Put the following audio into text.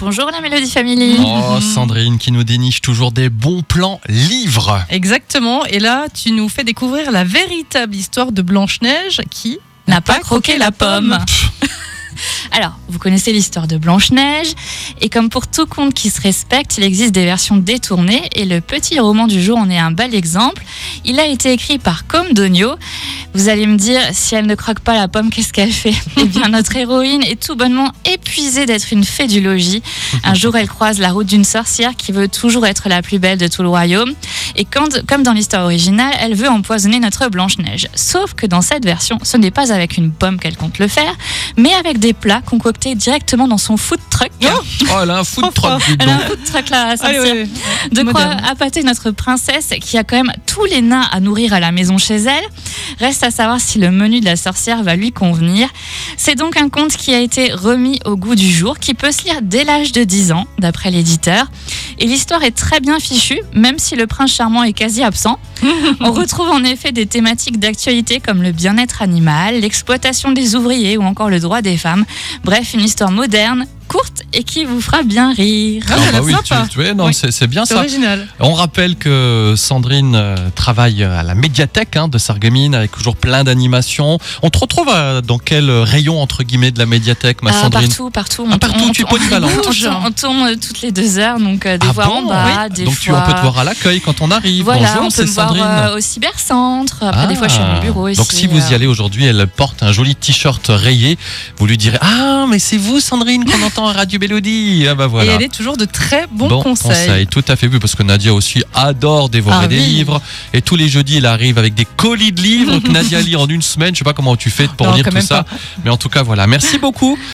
Bonjour la Mélodie Family. Oh, Sandrine qui nous déniche toujours des bons plans livres. Exactement. Et là, tu nous fais découvrir la véritable histoire de Blanche-Neige qui N'a pas croqué la pomme. Alors, vous connaissez l'histoire de Blanche-Neige, et comme pour tout conte qui se respecte, il existe des versions détournées, et le petit roman du jour en est un bel exemple. Il a été écrit par Com Donio. Vous allez me dire, si elle ne croque pas la pomme, qu'est-ce qu'elle fait Eh bien, notre héroïne est tout bonnement épuisée d'être une fée du logis. Un jour, elle croise la route d'une sorcière qui veut toujours être la plus belle de tout le royaume. Et quand, comme dans l'histoire originale, elle veut empoisonner notre Blanche-Neige. Sauf que dans cette version, ce n'est pas avec une pomme qu'elle compte le faire, mais avec des plats concoctés directement dans son food truck. Oh, elle a un food truck, Elle a un food truck là, à Allez, sortir. ouais, ouais. De quoi appâter notre princesse qui a quand même tous les nains à nourrir à la maison chez elle. Reste à savoir si le menu de la sorcière va lui convenir. C'est donc un conte qui a été remis au goût du jour, qui peut se lire dès l'âge de 10 ans, d'après l'éditeur. Et l'histoire est très bien fichue, même si le prince charmant est quasi absent. On retrouve en effet des thématiques d'actualité comme le bien-être animal, l'exploitation des ouvriers ou encore le droit des femmes. Bref, une histoire moderne, courte et qui vous fera bien rire. Ah, l'air oui, tu, tu vois, non, Oui. c'est c'est bien C'est ça. original. On rappelle que Sandrine euh, travaille à la médiathèque hein, de Sarreguemines avec toujours plein d'animations. On te retrouve euh, dans quel rayon entre guillemets de la médiathèque, ma Ah, Sandrine partout, partout. Ah, partout, tu es polyvalente. On, on tourne euh, toutes les deux heures, donc euh, des Ah fois bon en bas, des Donc fois. tu, on peut te voir à l'accueil quand on arrive. Voilà, Bonjour, on peut c'est me voir Sandrine. euh, au cybercentre. Après, des fois, je suis à mon bureau aussi. Donc si vous y euh, allez aujourd'hui, elle porte un joli t-shirt rayé. Vous lui direz Ah, mais c'est vous, Sandrine, qu'on entend à Radio Mélodie. Ah bah voilà. Et elle est toujours de très bons Bon conseils. tout à fait vu parce que Nadia aussi adore dévorer Ah des oui. livres et tous les jeudis elle arrive avec des colis de livres que Nadia lit en une semaine. Je sais pas comment tu fais pour Non, lire tout ça, mais en tout cas voilà. Merci beaucoup.